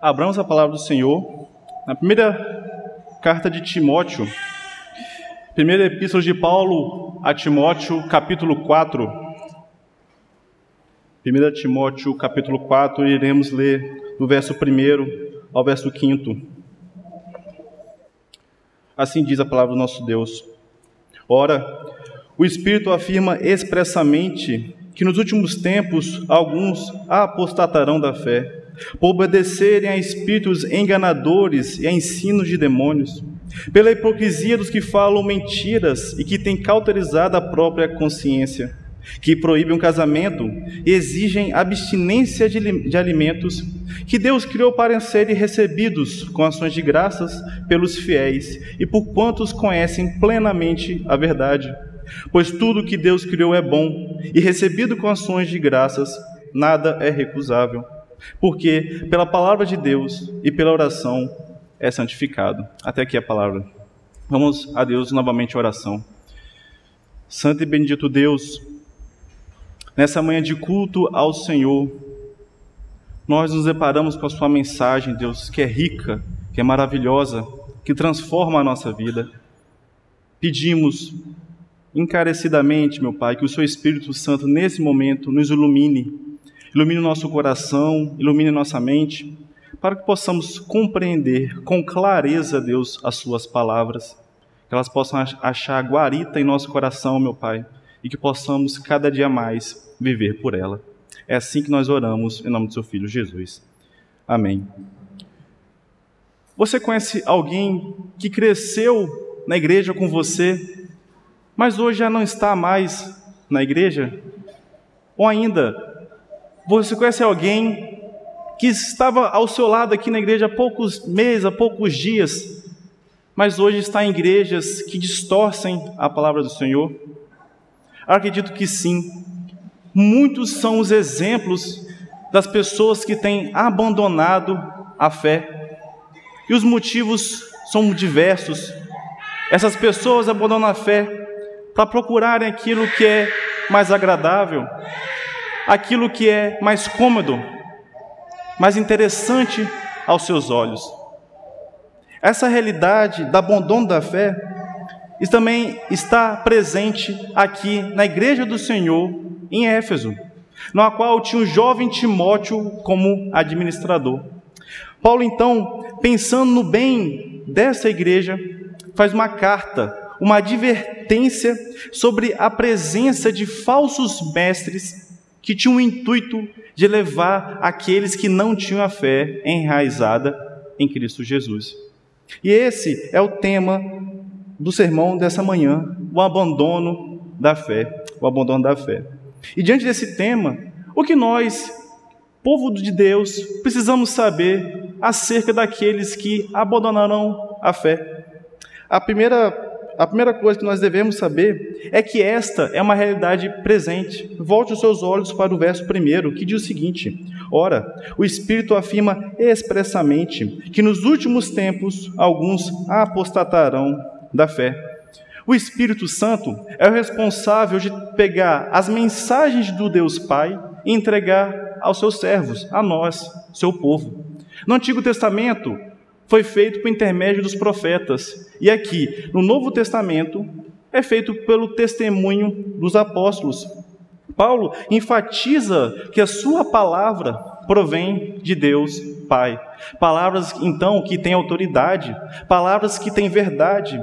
abramos a palavra do Senhor na primeira carta de Timóteo, primeira epístola de Paulo a Timóteo, capítulo 4. 1 Timóteo, capítulo 4, iremos ler do verso 1 ao verso 5. Assim diz a palavra do nosso Deus. Ora, o Espírito afirma expressamente que nos últimos tempos alguns apostatarão da fé por obedecerem a espíritos enganadores e a ensinos de demônios, pela hipocrisia dos que falam mentiras e que têm cauterizado a própria consciência, que proíbem o casamento e exigem abstinência de, de alimentos que Deus criou para serem recebidos com ações de graças pelos fiéis e por quantos conhecem plenamente a verdade. Pois tudo que Deus criou é bom e recebido com ações de graças, nada é recusável porque pela palavra de Deus e pela oração é santificado. Até aqui a palavra. Vamos a Deus novamente a oração. Santo e bendito Deus, nessa manhã de culto ao Senhor, nós nos deparamos com a Sua mensagem, Deus, que é rica, que é maravilhosa, que transforma a nossa vida. Pedimos encarecidamente, meu Pai, que o Seu Espírito Santo nesse momento nos ilumine ilumine o nosso coração, ilumine nossa mente, para que possamos compreender com clareza, Deus, as Suas palavras, que elas possam achar guarita em nosso coração, meu Pai, e que possamos cada dia mais viver por ela. É assim que nós oramos, em nome do Seu Filho Jesus. Amém. Você conhece alguém que cresceu na igreja com você, mas hoje já não está mais na igreja? Ou ainda você conhece alguém que estava ao seu lado aqui na igreja há poucos meses, há poucos dias, mas hoje está em igrejas que distorcem a palavra do Senhor? Acredito que sim. Muitos são os exemplos das pessoas que têm abandonado a fé. E os motivos são diversos. Essas pessoas abandonam a fé para procurarem aquilo que é mais agradável, aquilo que é mais cômodo, mais interessante aos seus olhos. Essa realidade da abandono da fé também está presente aqui na igreja do Senhor em Éfeso, na qual tinha o jovem Timóteo como administrador. Paulo, então, pensando no bem dessa igreja, faz uma carta, uma advertência sobre a presença de falsos mestres que tinha o intuito de levar aqueles que não tinham a fé enraizada em Cristo Jesus. E esse é o tema do sermão dessa manhã, o abandono da fé, o abandono da fé. E diante desse tema, o que nós, povo de Deus, precisamos saber acerca daqueles que abandonaram a fé? A primeira a primeira coisa que nós devemos saber é que esta é uma realidade presente. Volte os seus olhos para o verso primeiro, que diz o seguinte: Ora, o Espírito afirma expressamente que nos últimos tempos alguns apostatarão da fé. O Espírito Santo é o responsável de pegar as mensagens do Deus Pai e entregar aos seus servos, a nós, seu povo. No Antigo Testamento, foi feito por intermédio dos profetas. E aqui, no Novo Testamento, é feito pelo testemunho dos apóstolos. Paulo enfatiza que a sua palavra provém de Deus Pai. Palavras, então, que têm autoridade, palavras que têm verdade,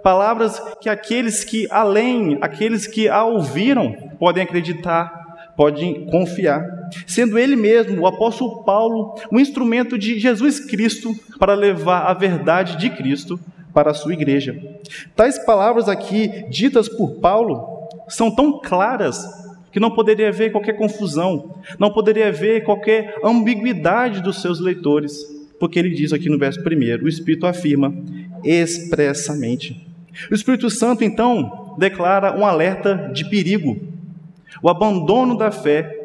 palavras que aqueles que além, aqueles que a ouviram, podem acreditar pode confiar, sendo ele mesmo, o apóstolo Paulo, um instrumento de Jesus Cristo para levar a verdade de Cristo para a sua igreja. Tais palavras aqui, ditas por Paulo, são tão claras que não poderia haver qualquer confusão, não poderia haver qualquer ambiguidade dos seus leitores, porque ele diz aqui no verso primeiro, o Espírito afirma expressamente. O Espírito Santo, então, declara um alerta de perigo o abandono da fé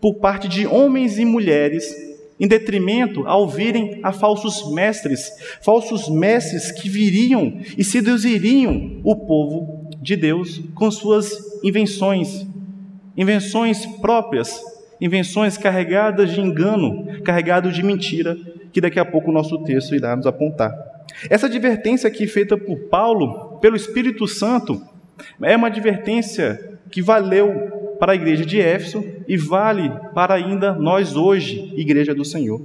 por parte de homens e mulheres, em detrimento a ouvirem a falsos mestres, falsos mestres que viriam e seduziriam o povo de Deus com suas invenções, invenções próprias, invenções carregadas de engano, carregadas de mentira, que daqui a pouco o nosso texto irá nos apontar. Essa advertência aqui feita por Paulo, pelo Espírito Santo, é uma advertência que valeu para a igreja de Éfeso e vale para ainda nós hoje, igreja do Senhor.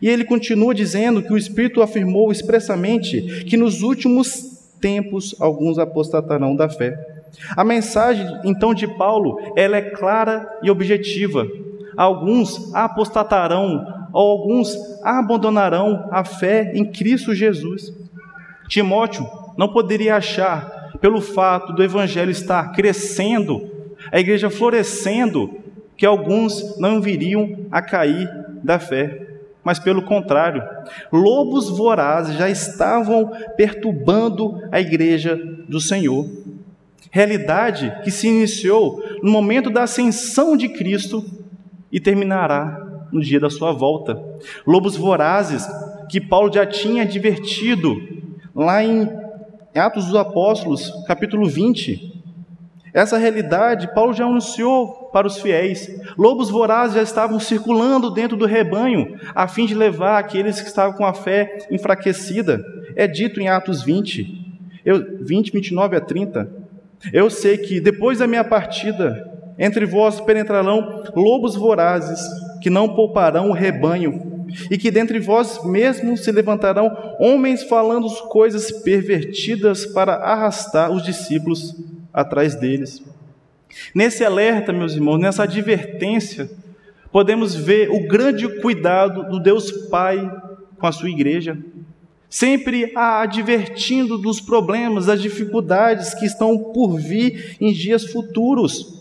E ele continua dizendo que o Espírito afirmou expressamente que nos últimos tempos alguns apostatarão da fé. A mensagem então de Paulo, ela é clara e objetiva. Alguns apostatarão, ou alguns abandonarão a fé em Cristo Jesus. Timóteo não poderia achar, pelo fato do evangelho estar crescendo, a igreja florescendo, que alguns não viriam a cair da fé mas pelo contrário, lobos vorazes já estavam perturbando a igreja do Senhor. Realidade que se iniciou no momento da ascensão de Cristo e terminará no dia da sua volta. Lobos vorazes que Paulo já tinha advertido lá em Atos dos Apóstolos, capítulo 20, essa realidade Paulo já anunciou para os fiéis. Lobos vorazes já estavam circulando dentro do rebanho, a fim de levar aqueles que estavam com a fé enfraquecida. É dito em Atos 20, eu, 20, 29 a 30. Eu sei que depois da minha partida, entre vós penetrarão lobos vorazes, que não pouparão o rebanho, e que dentre vós mesmos se levantarão homens falando coisas pervertidas para arrastar os discípulos atrás deles. Nesse alerta, meus irmãos, nessa advertência, podemos ver o grande cuidado do Deus Pai com a sua igreja, sempre a advertindo dos problemas, das dificuldades que estão por vir em dias futuros.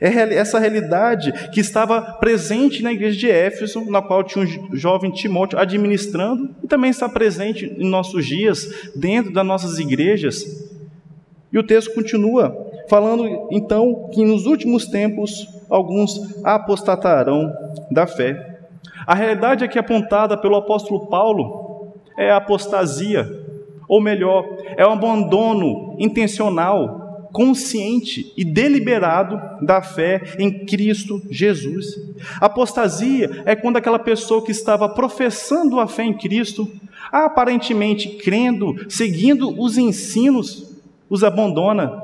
É essa realidade que estava presente na igreja de Éfeso, na qual tinha um jovem Timóteo administrando, e também está presente em nossos dias, dentro das nossas igrejas. E o texto continua falando então que nos últimos tempos alguns apostatarão da fé. A realidade aqui apontada pelo apóstolo Paulo é a apostasia, ou melhor, é o abandono intencional, consciente e deliberado da fé em Cristo Jesus. Apostasia é quando aquela pessoa que estava professando a fé em Cristo, aparentemente crendo, seguindo os ensinos os abandona,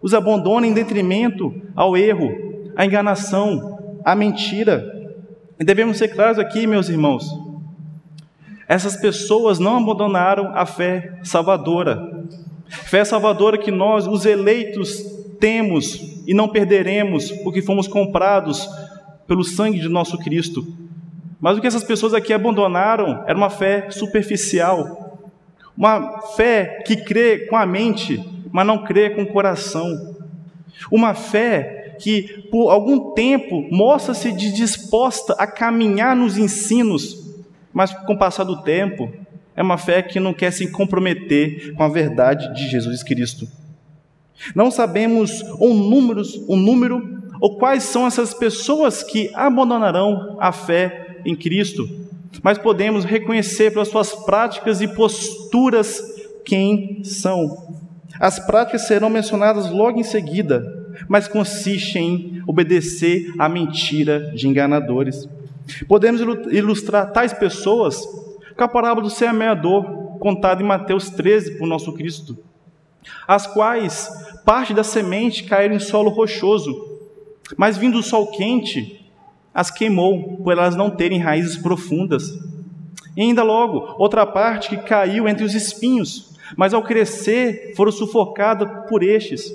os abandona em detrimento ao erro, à enganação, à mentira. E devemos ser claros aqui, meus irmãos. Essas pessoas não abandonaram a fé salvadora. Fé salvadora que nós, os eleitos, temos e não perderemos, porque fomos comprados pelo sangue de nosso Cristo. Mas o que essas pessoas aqui abandonaram era uma fé superficial, uma fé que crê com a mente, mas não crê com o coração. Uma fé que por algum tempo mostra-se disposta a caminhar nos ensinos, mas com o passar do tempo é uma fé que não quer se comprometer com a verdade de Jesus Cristo. Não sabemos um número, um número ou quais são essas pessoas que abandonarão a fé em Cristo, mas podemos reconhecer pelas suas práticas e posturas quem são. As práticas serão mencionadas logo em seguida, mas consistem em obedecer à mentira de enganadores. Podemos ilustrar tais pessoas com a parábola do semeador, contada em Mateus 13 por nosso Cristo, as quais parte da semente caiu em solo rochoso, mas vindo o sol quente, as queimou, por elas não terem raízes profundas. E ainda logo, outra parte que caiu entre os espinhos, mas ao crescer foram sufocadas por estes.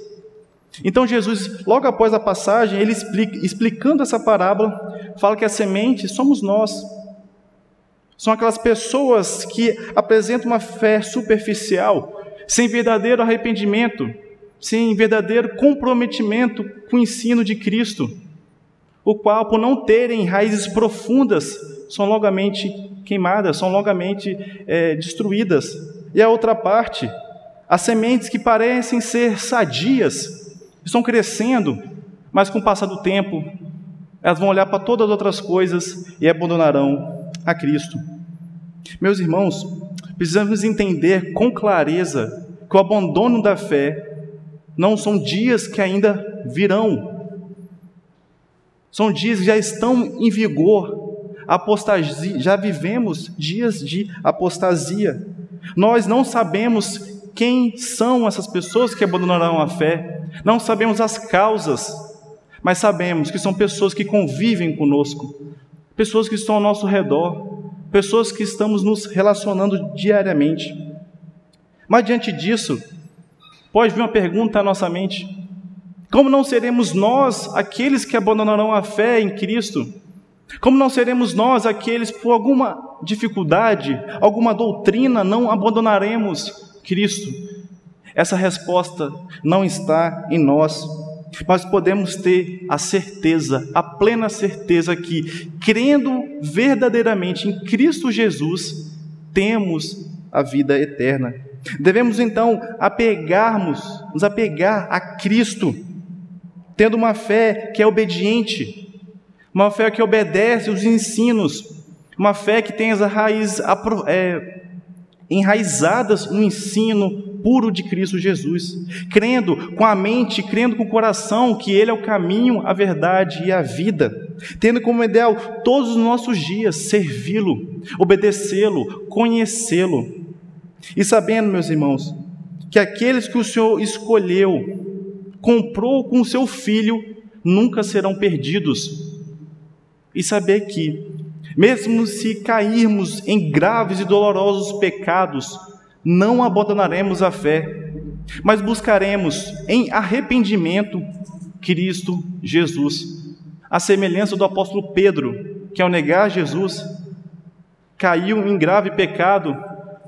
Então Jesus, logo após a passagem, ele explica, explicando essa parábola, fala que a semente somos nós. São aquelas pessoas que apresentam uma fé superficial, sem verdadeiro arrependimento, sem verdadeiro comprometimento com o ensino de Cristo, o qual, por não terem raízes profundas, são logamente queimadas, são logamente é, destruídas. E a outra parte, as sementes que parecem ser sadias, estão crescendo, mas com o passar do tempo, elas vão olhar para todas as outras coisas e abandonarão a Cristo. Meus irmãos, precisamos entender com clareza que o abandono da fé não são dias que ainda virão, são dias que já estão em vigor, apostasia, já vivemos dias de apostasia. Nós não sabemos quem são essas pessoas que abandonarão a fé, não sabemos as causas, mas sabemos que são pessoas que convivem conosco, pessoas que estão ao nosso redor, pessoas que estamos nos relacionando diariamente. Mas diante disso, pode vir uma pergunta à nossa mente: como não seremos nós aqueles que abandonarão a fé em Cristo? Como não seremos nós aqueles por alguma dificuldade, alguma doutrina, não abandonaremos Cristo? Essa resposta não está em nós. Mas podemos ter a certeza, a plena certeza que, crendo verdadeiramente em Cristo Jesus, temos a vida eterna. Devemos então apegarmos, nos apegar a Cristo, tendo uma fé que é obediente, uma fé que obedece os ensinos, uma fé que tem as raízes é, enraizadas no ensino puro de Cristo Jesus, crendo com a mente, crendo com o coração que Ele é o caminho, a verdade e a vida, tendo como ideal todos os nossos dias servi-lo, obedecê-lo, conhecê-lo, e sabendo, meus irmãos, que aqueles que o Senhor escolheu, comprou com o seu filho, nunca serão perdidos, e saber que, mesmo se cairmos em graves e dolorosos pecados, não abandonaremos a fé, mas buscaremos em arrependimento Cristo Jesus. A semelhança do apóstolo Pedro, que ao negar Jesus, caiu em grave pecado,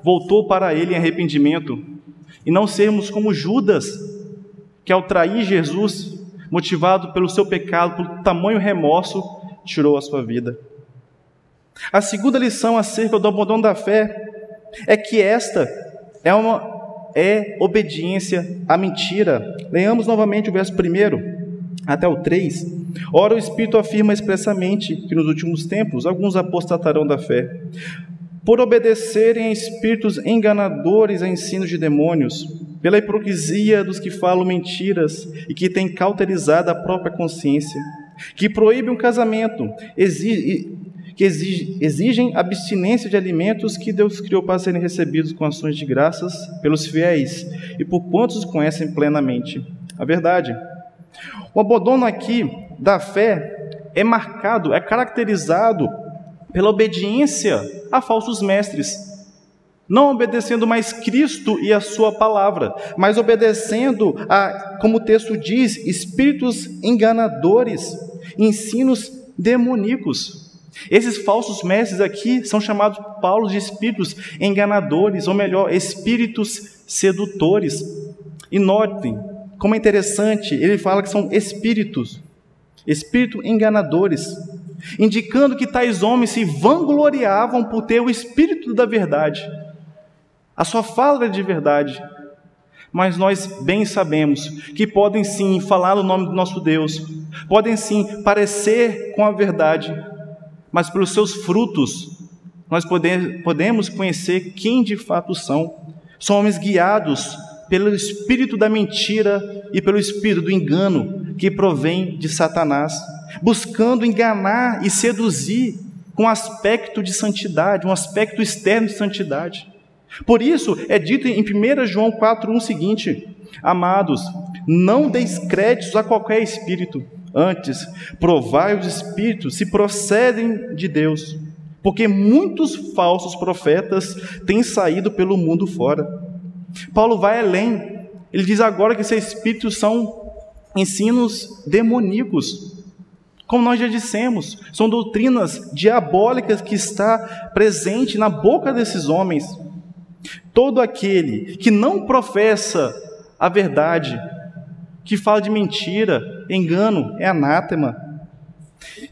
voltou para ele em arrependimento, e não sermos como Judas, que ao trair Jesus, motivado pelo seu pecado, pelo tamanho remorso, tirou a sua vida. A segunda lição acerca do abandono da fé é que esta é uma é obediência à mentira. Leamos novamente o verso 1 até o 3. Ora, o Espírito afirma expressamente que nos últimos tempos alguns apostatarão da fé, por obedecerem a espíritos enganadores a ensinos de demônios, pela hipocrisia dos que falam mentiras e que têm cauterizado a própria consciência que proíbe um casamento, exige, que exige, exigem abstinência de alimentos que Deus criou para serem recebidos com ações de graças pelos fiéis e por quantos conhecem plenamente a verdade. O abandono aqui da fé é marcado, é caracterizado pela obediência a falsos mestres não obedecendo mais Cristo e a Sua palavra, mas obedecendo a, como o texto diz, espíritos enganadores, ensinos demoníacos. Esses falsos mestres aqui são chamados Paulo de espíritos enganadores, ou melhor, espíritos sedutores. E notem como é interessante, ele fala que são espíritos, espíritos enganadores, indicando que tais homens se vangloriavam por ter o espírito da verdade a sua fala de verdade. Mas nós bem sabemos que podem sim falar o nome do nosso Deus, podem sim parecer com a verdade, mas pelos seus frutos nós podemos conhecer quem de fato são. São homens guiados pelo espírito da mentira e pelo espírito do engano que provém de Satanás, buscando enganar e seduzir com um aspecto de santidade, um aspecto externo de santidade. Por isso é dito em 1 João 4:1 seguinte: Amados, não deis créditos a qualquer espírito, antes provai os espíritos se procedem de Deus, porque muitos falsos profetas têm saído pelo mundo fora. Paulo vai além. Ele diz agora que esses espíritos são ensinos demoníacos. Como nós já dissemos, são doutrinas diabólicas que está presente na boca desses homens. Todo aquele que não professa a verdade, que fala de mentira, engano, é anátema.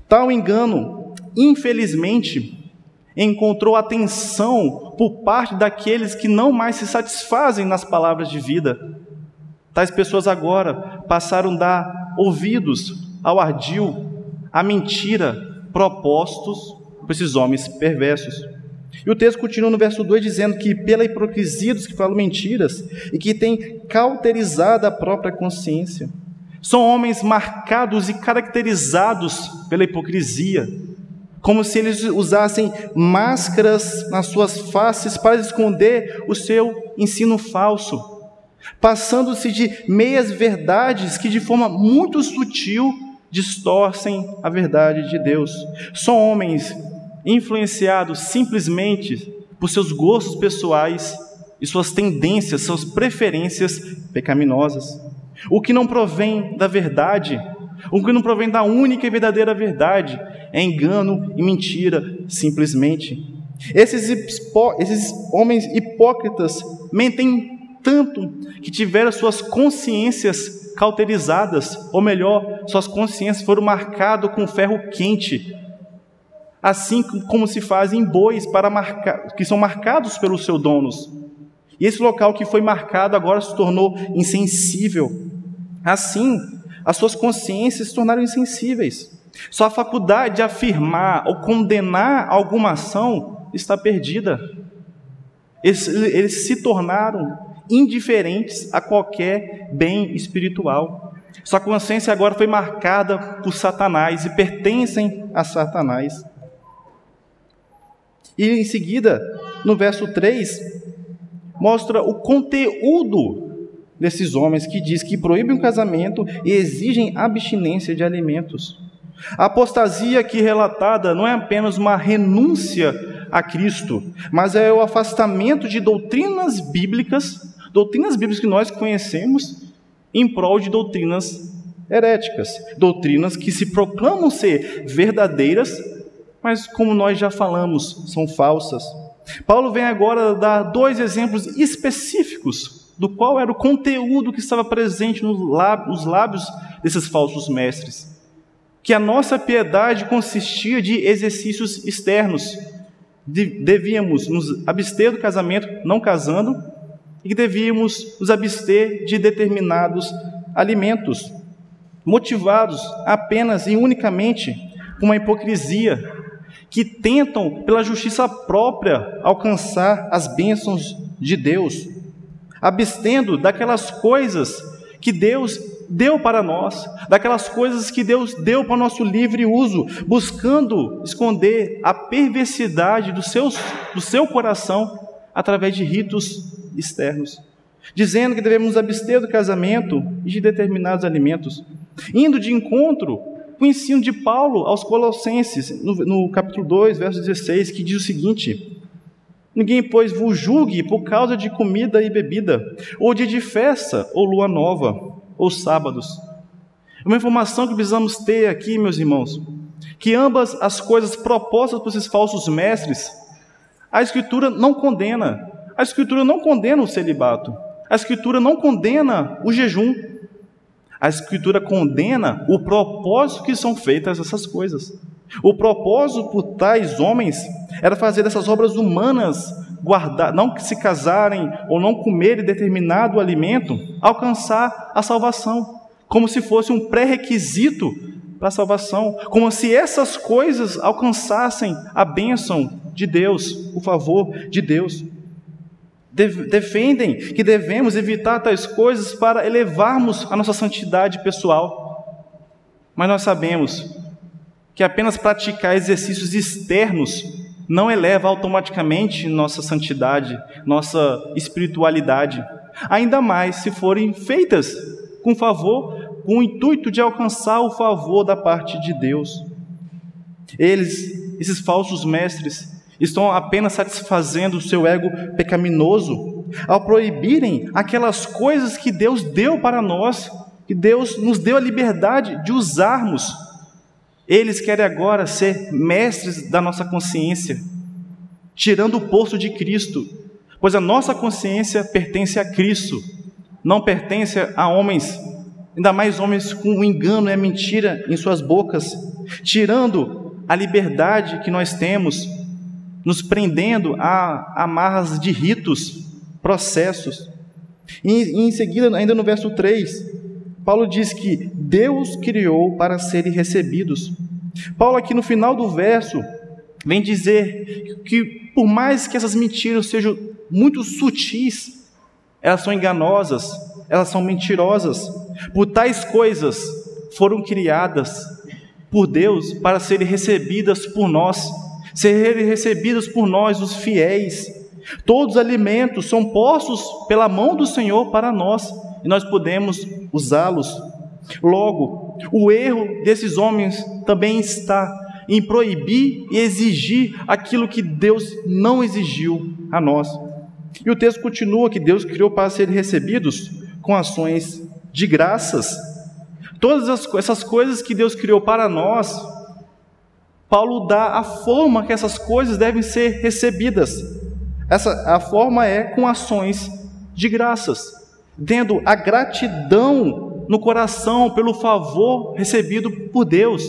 Tal engano, infelizmente, encontrou atenção por parte daqueles que não mais se satisfazem nas palavras de vida. Tais pessoas agora passaram a dar ouvidos ao ardil, à mentira, propostos por esses homens perversos. E o texto continua no verso 2 dizendo que, pela hipocrisia dos que falam mentiras e que têm cauterizado a própria consciência, são homens marcados e caracterizados pela hipocrisia, como se eles usassem máscaras nas suas faces para esconder o seu ensino falso, passando-se de meias verdades que de forma muito sutil distorcem a verdade de Deus. São homens influenciados simplesmente por seus gostos pessoais e suas tendências, suas preferências pecaminosas. O que não provém da verdade, o que não provém da única e verdadeira verdade, é engano e mentira, simplesmente. Esses, esses homens hipócritas mentem tanto que tiveram suas consciências cauterizadas, ou melhor, suas consciências foram marcadas com ferro quente, assim como se fazem bois para marcar, que são marcados pelos seus donos. E esse local que foi marcado agora se tornou insensível. Assim, as suas consciências se tornaram insensíveis. Sua faculdade de afirmar ou condenar alguma ação está perdida. Eles, eles se tornaram indiferentes a qualquer bem espiritual. Sua consciência agora foi marcada por Satanás e pertencem a Satanás. E em seguida, no verso 3, mostra o conteúdo desses homens que diz que proíbem o casamento e exigem abstinência de alimentos. A apostasia aqui relatada não é apenas uma renúncia a Cristo, mas é o afastamento de doutrinas bíblicas, doutrinas bíblicas que nós conhecemos, em prol de doutrinas heréticas, doutrinas que se proclamam ser verdadeiras, mas como nós já falamos, são falsas. Paulo vem agora dar dois exemplos específicos do qual era o conteúdo que estava presente nos lábios desses falsos mestres. Que a nossa piedade consistia de exercícios externos. Devíamos nos abster do casamento, não casando, e que devíamos nos abster de determinados alimentos, motivados apenas e unicamente por uma hipocrisia que tentam, pela justiça própria, alcançar as bênçãos de Deus, abstendo daquelas coisas que Deus deu para nós, daquelas coisas que Deus deu para o nosso livre uso, buscando esconder a perversidade do seu, do seu coração através de ritos externos, dizendo que devemos abster do casamento e de determinados alimentos, indo de encontro o ensino de Paulo aos Colossenses, no, no capítulo 2, verso 16, que diz o seguinte: Ninguém, pois, vos julgue por causa de comida e bebida, ou dia de festa, ou lua nova, ou sábados. Uma informação que precisamos ter aqui, meus irmãos, que ambas as coisas propostas por esses falsos mestres, a Escritura não condena. A Escritura não condena o celibato. A Escritura não condena o jejum a Escritura condena o propósito que são feitas essas coisas. O propósito por tais homens era fazer dessas obras humanas, guardar, não se casarem ou não comerem determinado alimento, alcançar a salvação, como se fosse um pré-requisito para a salvação, como se essas coisas alcançassem a bênção de Deus, o favor de Deus defendem que devemos evitar tais coisas para elevarmos a nossa santidade pessoal. Mas nós sabemos que apenas praticar exercícios externos não eleva automaticamente nossa santidade, nossa espiritualidade, ainda mais se forem feitas com favor, com o intuito de alcançar o favor da parte de Deus. Eles, esses falsos mestres, estão apenas satisfazendo o seu ego pecaminoso ao proibirem aquelas coisas que Deus deu para nós, que Deus nos deu a liberdade de usarmos. Eles querem agora ser mestres da nossa consciência, tirando o posto de Cristo, pois a nossa consciência pertence a Cristo, não pertence a homens, ainda mais homens com o engano e a mentira em suas bocas, tirando a liberdade que nós temos nos prendendo a amarras de ritos, processos. E, em seguida, ainda no verso 3, Paulo diz que Deus criou para serem recebidos. Paulo, aqui no final do verso, vem dizer que, por mais que essas mentiras sejam muito sutis, elas são enganosas, elas são mentirosas. Por tais coisas foram criadas por Deus para serem recebidas por nós, serem recebidas por nós, os fiéis. Todos os alimentos são postos pela mão do Senhor para nós e nós podemos usá-los. Logo, o erro desses homens também está em proibir e exigir aquilo que Deus não exigiu a nós. E o texto continua que Deus criou para serem recebidos com ações de graças. Todas essas coisas que Deus criou para nós, Paulo dá a forma que essas coisas devem ser recebidas. Essa a forma é com ações de graças, tendo a gratidão no coração pelo favor recebido por Deus.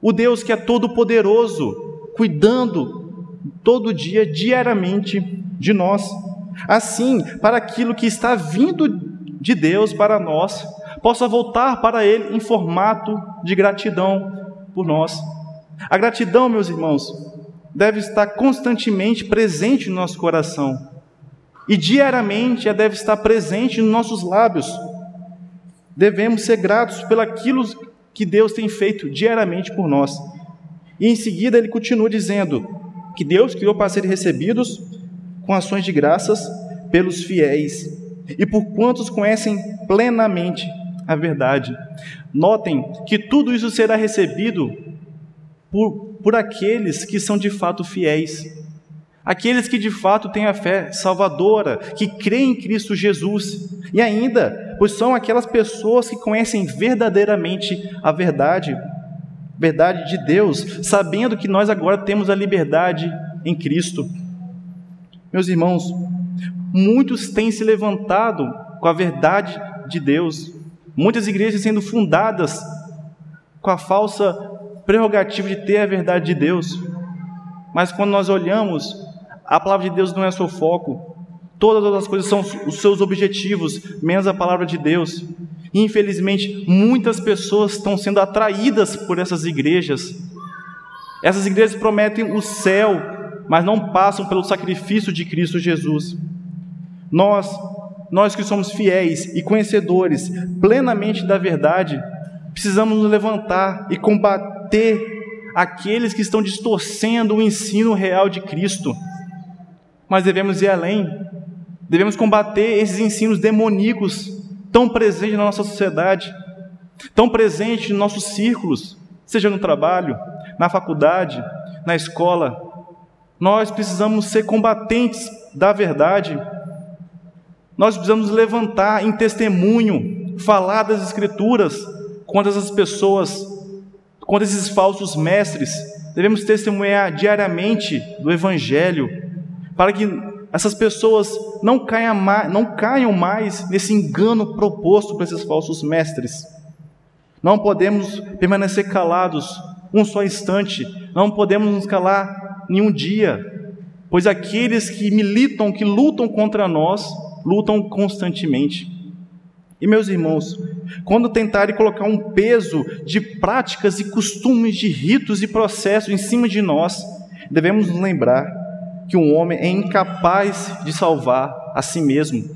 O Deus que é todo poderoso, cuidando todo dia, diariamente de nós. Assim, para aquilo que está vindo de Deus para nós, possa voltar para Ele em formato de gratidão por nós. A gratidão, meus irmãos, deve estar constantemente presente no nosso coração e diariamente ela deve estar presente nos nossos lábios. Devemos ser gratos pelaquilo que Deus tem feito diariamente por nós. E em seguida ele continua dizendo que Deus criou para serem recebidos com ações de graças pelos fiéis e por quantos conhecem plenamente a verdade. Notem que tudo isso será recebido por, por aqueles que são de fato fiéis, aqueles que de fato têm a fé salvadora, que creem em Cristo Jesus, e ainda, pois são aquelas pessoas que conhecem verdadeiramente a verdade, verdade de Deus, sabendo que nós agora temos a liberdade em Cristo. Meus irmãos, muitos têm se levantado com a verdade de Deus, muitas igrejas sendo fundadas com a falsa prerrogativa de ter a verdade de Deus. Mas quando nós olhamos, a palavra de Deus não é seu foco. Todas as coisas são os seus objetivos, menos a palavra de Deus. Infelizmente, muitas pessoas estão sendo atraídas por essas igrejas. Essas igrejas prometem o céu, mas não passam pelo sacrifício de Cristo Jesus. Nós, nós que somos fiéis e conhecedores plenamente da verdade, precisamos nos levantar e combater aqueles que estão distorcendo o ensino real de Cristo. Mas devemos ir além. Devemos combater esses ensinos demoníacos tão presentes na nossa sociedade, tão presentes nos nossos círculos, seja no trabalho, na faculdade, na escola, nós precisamos ser combatentes da verdade. Nós precisamos levantar em testemunho, falar das Escrituras contra essas pessoas, contra esses falsos mestres. Devemos testemunhar diariamente do Evangelho, para que essas pessoas não caiam mais, não caiam mais nesse engano proposto por esses falsos mestres. Não podemos permanecer calados um só instante, não podemos nos calar nenhum dia, pois aqueles que militam, que lutam contra nós, lutam constantemente. E meus irmãos, quando tentarem colocar um peso de práticas e costumes, de ritos e processos em cima de nós, devemos nos lembrar que um homem é incapaz de salvar a si mesmo.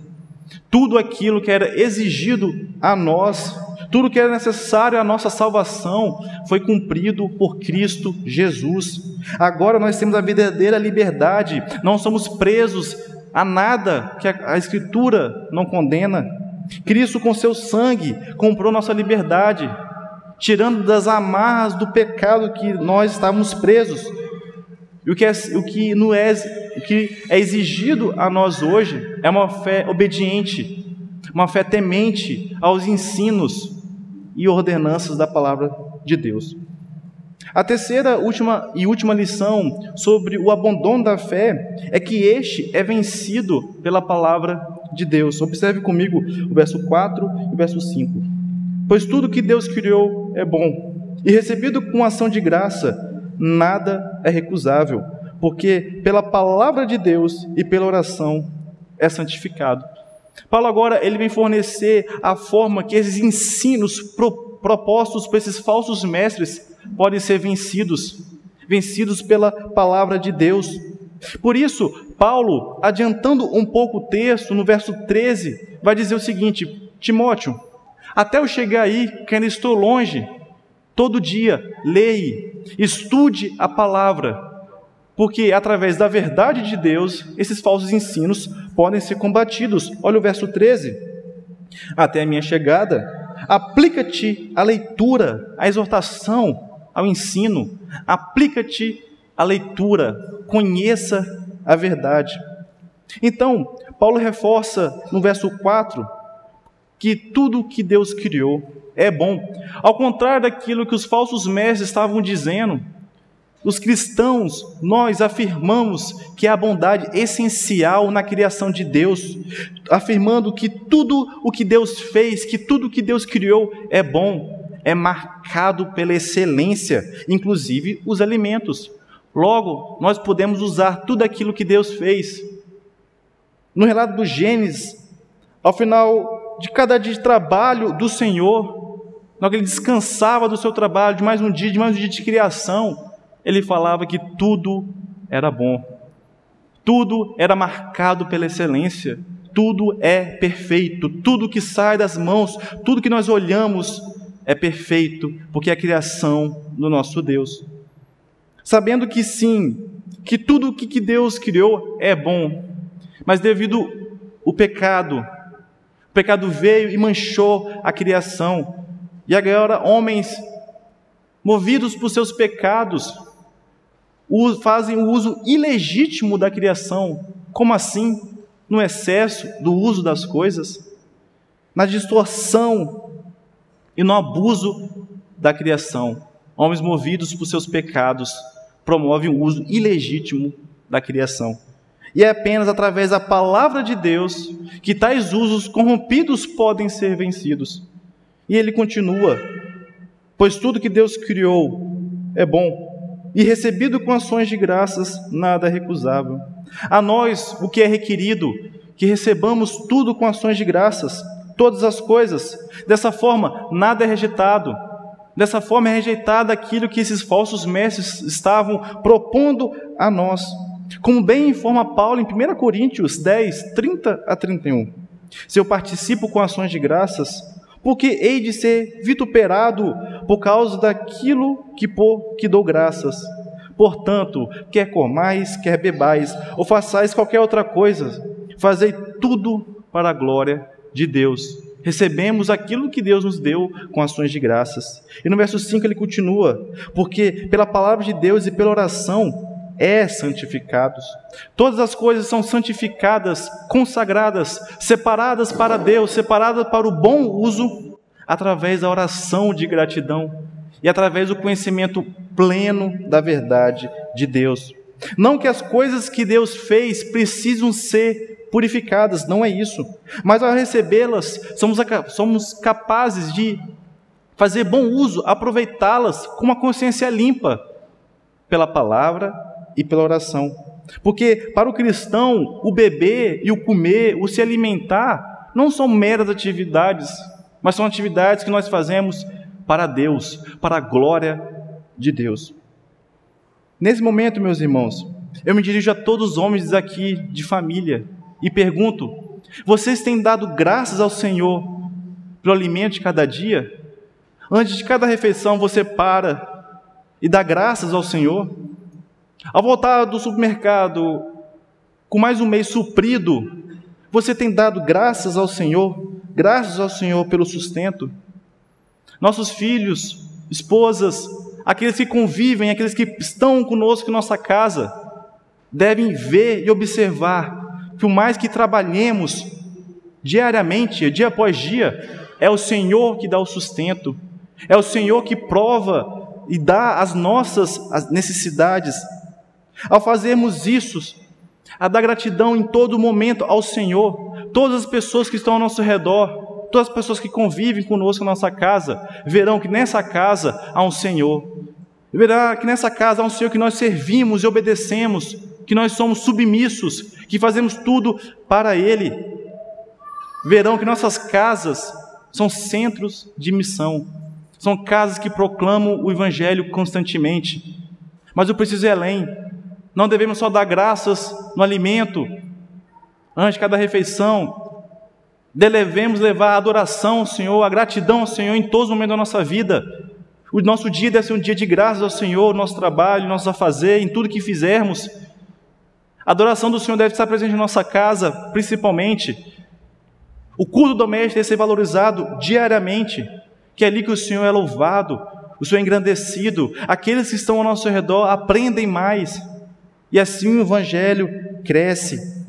Tudo aquilo que era exigido a nós tudo que era necessário à nossa salvação foi cumprido por Cristo Jesus. Agora nós temos a verdadeira liberdade, não somos presos a nada que a Escritura não condena. Cristo, com seu sangue, comprou nossa liberdade, tirando das amarras do pecado que nós estávamos presos. E o que, é, o, que é, o que é exigido a nós hoje é uma fé obediente, uma fé temente aos ensinos e ordenanças da palavra de Deus. A terceira última e última lição sobre o abandono da fé é que este é vencido pela palavra de Deus. Observe comigo o verso 4 e o verso 5. Pois tudo que Deus criou é bom, e recebido com ação de graça, nada é recusável, porque pela palavra de Deus e pela oração é santificado. Paulo agora ele vem fornecer a forma que esses ensinos pro, propostos por esses falsos mestres podem ser vencidos, vencidos pela palavra de Deus. Por isso, Paulo, adiantando um pouco o texto, no verso 13, vai dizer o seguinte: Timóteo, até eu chegar aí, que ainda estou longe, Todo dia, leia, estude a palavra, porque através da verdade de Deus, esses falsos ensinos podem ser combatidos. Olha o verso 13. Até a minha chegada, aplica-te à leitura, à exortação, ao ensino, aplica-te à leitura, conheça a verdade. Então, Paulo reforça no verso 4 que tudo que Deus criou é bom. Ao contrário daquilo que os falsos mestres estavam dizendo, os cristãos, nós afirmamos que a bondade essencial na criação de Deus, afirmando que tudo o que Deus fez, que tudo o que Deus criou é bom, é marcado pela excelência, inclusive os alimentos. Logo, nós podemos usar tudo aquilo que Deus fez. No relato do Gênesis, ao final de cada dia de trabalho do Senhor, na que ele descansava do seu trabalho, de mais um dia, de mais um dia de criação, ele falava que tudo era bom. Tudo era marcado pela excelência. Tudo é perfeito. Tudo que sai das mãos, tudo que nós olhamos é perfeito, porque é a criação do nosso Deus. Sabendo que sim, que tudo o que Deus criou é bom, mas devido o pecado, o pecado veio e manchou a criação. E agora homens movidos por seus pecados fazem o uso ilegítimo da criação. Como assim? No excesso do uso das coisas, na distorção e no abuso da criação. Homens movidos por seus pecados promovem o uso ilegítimo da criação. E é apenas através da palavra de Deus que tais usos corrompidos podem ser vencidos. E ele continua: Pois tudo que Deus criou é bom, e recebido com ações de graças, nada é recusável. A nós, o que é requerido, que recebamos tudo com ações de graças, todas as coisas. Dessa forma, nada é rejeitado. Dessa forma é rejeitado aquilo que esses falsos mestres estavam propondo a nós. Como bem informa Paulo em 1 Coríntios 10, 30 a 31. Se eu participo com ações de graças, porque hei de ser vituperado por causa daquilo que por que dou graças. Portanto, quer comais, quer bebais, ou façais qualquer outra coisa, fazei tudo para a glória de Deus. Recebemos aquilo que Deus nos deu com ações de graças. E no verso 5 ele continua: Porque pela palavra de Deus e pela oração é santificados. Todas as coisas são santificadas, consagradas, separadas para Deus, separadas para o bom uso, através da oração de gratidão e através do conhecimento pleno da verdade de Deus. Não que as coisas que Deus fez precisam ser purificadas, não é isso. Mas ao recebê-las, somos, somos capazes de fazer bom uso, aproveitá-las com uma consciência limpa pela palavra e pela oração. Porque para o cristão, o beber e o comer, o se alimentar, não são meras atividades, mas são atividades que nós fazemos para Deus, para a glória de Deus. Nesse momento, meus irmãos, eu me dirijo a todos os homens aqui de família e pergunto: vocês têm dado graças ao Senhor pelo alimento de cada dia? Antes de cada refeição, você para e dá graças ao Senhor? Ao voltar do supermercado com mais um mês suprido, você tem dado graças ao Senhor, graças ao Senhor pelo sustento? Nossos filhos, esposas, aqueles que convivem, aqueles que estão conosco em nossa casa, devem ver e observar que o mais que trabalhemos diariamente, dia após dia, é o Senhor que dá o sustento, é o Senhor que prova e dá as nossas necessidades. Ao fazermos isso, a dar gratidão em todo momento ao Senhor, todas as pessoas que estão ao nosso redor Todas as pessoas que convivem conosco na nossa casa verão que nessa casa há um Senhor. Verá que nessa casa há um Senhor que nós servimos e obedecemos, que nós somos submissos, que fazemos tudo para Ele. Verão que nossas casas são centros de missão, são casas que proclamam o Evangelho constantemente. Mas eu preciso ir além. Não devemos só dar graças no alimento, antes de cada refeição, devemos levar a adoração ao Senhor, a gratidão ao Senhor em todos os momentos da nossa vida. O nosso dia deve ser um dia de graças ao Senhor, nosso trabalho, nosso afazer, em tudo que fizermos. A adoração do Senhor deve estar presente em nossa casa, principalmente. O culto doméstico deve ser valorizado diariamente, que é ali que o Senhor é louvado, o Senhor é engrandecido. Aqueles que estão ao nosso redor aprendem mais, e assim o Evangelho cresce.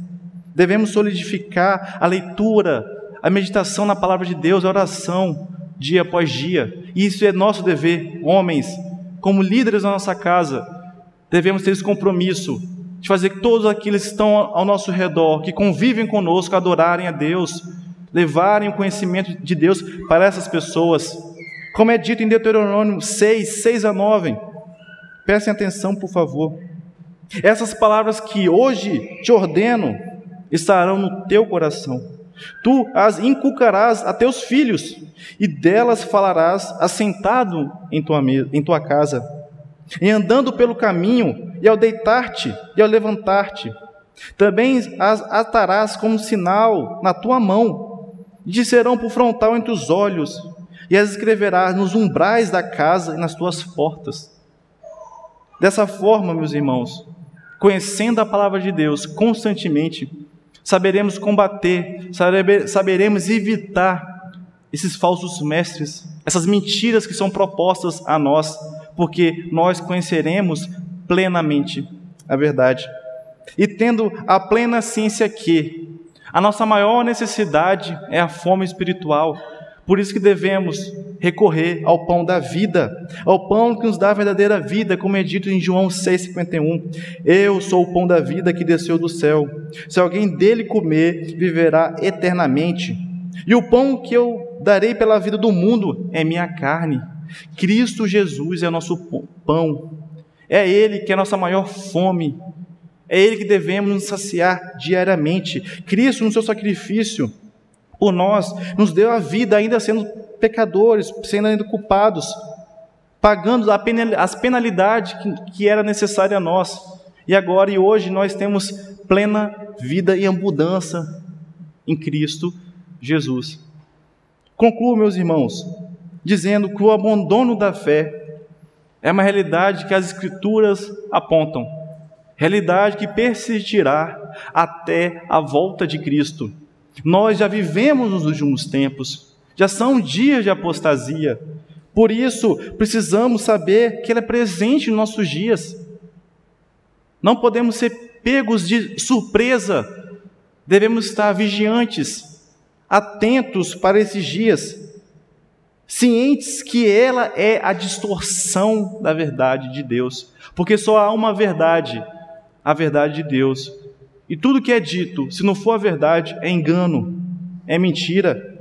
Devemos solidificar a leitura, a meditação na palavra de Deus, a oração, dia após dia. E isso é nosso dever, homens, como líderes da nossa casa, devemos ter esse compromisso de fazer que todos aqueles que estão ao nosso redor, que convivem conosco, adorarem a Deus, levarem o conhecimento de Deus para essas pessoas. Como é dito em Deuteronômio 6, 6 a 9. Prestem atenção, por favor. Essas palavras que hoje te ordeno estarão no teu coração Tu as inculcarás a teus filhos, e delas falarás assentado em tua, em tua casa, e andando pelo caminho, e ao deitar-te e ao levantar-te. Também as atarás como sinal na tua mão, e te serão por frontal entre os olhos, e as escreverás nos umbrais da casa e nas tuas portas. Dessa forma, meus irmãos, conhecendo a palavra de Deus constantemente, saberemos combater, saberemos evitar esses falsos mestres, essas mentiras que são propostas a nós, porque nós conheceremos plenamente a verdade. E tendo a plena ciência que a nossa maior necessidade é a fome espiritual, por isso que devemos recorrer ao pão da vida, ao pão que nos dá a verdadeira vida, como é dito em João 6,51. Eu sou o pão da vida que desceu do céu. Se alguém dele comer, viverá eternamente. E o pão que eu darei pela vida do mundo é minha carne. Cristo Jesus é o nosso pão. É Ele que é a nossa maior fome. É Ele que devemos nos saciar diariamente. Cristo, no seu sacrifício, por nós, nos deu a vida ainda sendo pecadores, sendo ainda culpados, pagando as penalidades que, era necessária a nós. E agora e hoje nós temos plena vida e abundância em Cristo Jesus. Concluo, meus irmãos, dizendo que o abandono da fé é uma realidade que as Escrituras apontam, realidade que persistirá até a volta de Cristo. Nós já vivemos nos últimos tempos, já são dias de apostasia. Por isso, precisamos saber que Ele é presente em nossos dias. Não podemos ser pegos de surpresa, devemos estar vigiantes, atentos para esses dias, cientes que ela é a distorção da verdade de Deus, porque só há uma verdade, a verdade de Deus. E tudo que é dito, se não for a verdade, é engano, é mentira.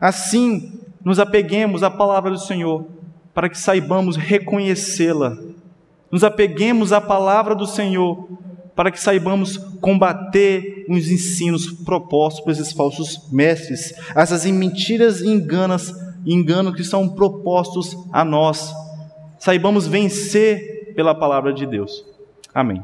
Assim, nos apeguemos à palavra do Senhor, para que saibamos reconhecê-la. Nos apeguemos à palavra do Senhor, para que saibamos combater os ensinos propostos por esses falsos mestres, essas mentiras e enganas, enganos que são propostos a nós. Saibamos vencer pela palavra de Deus. Amém.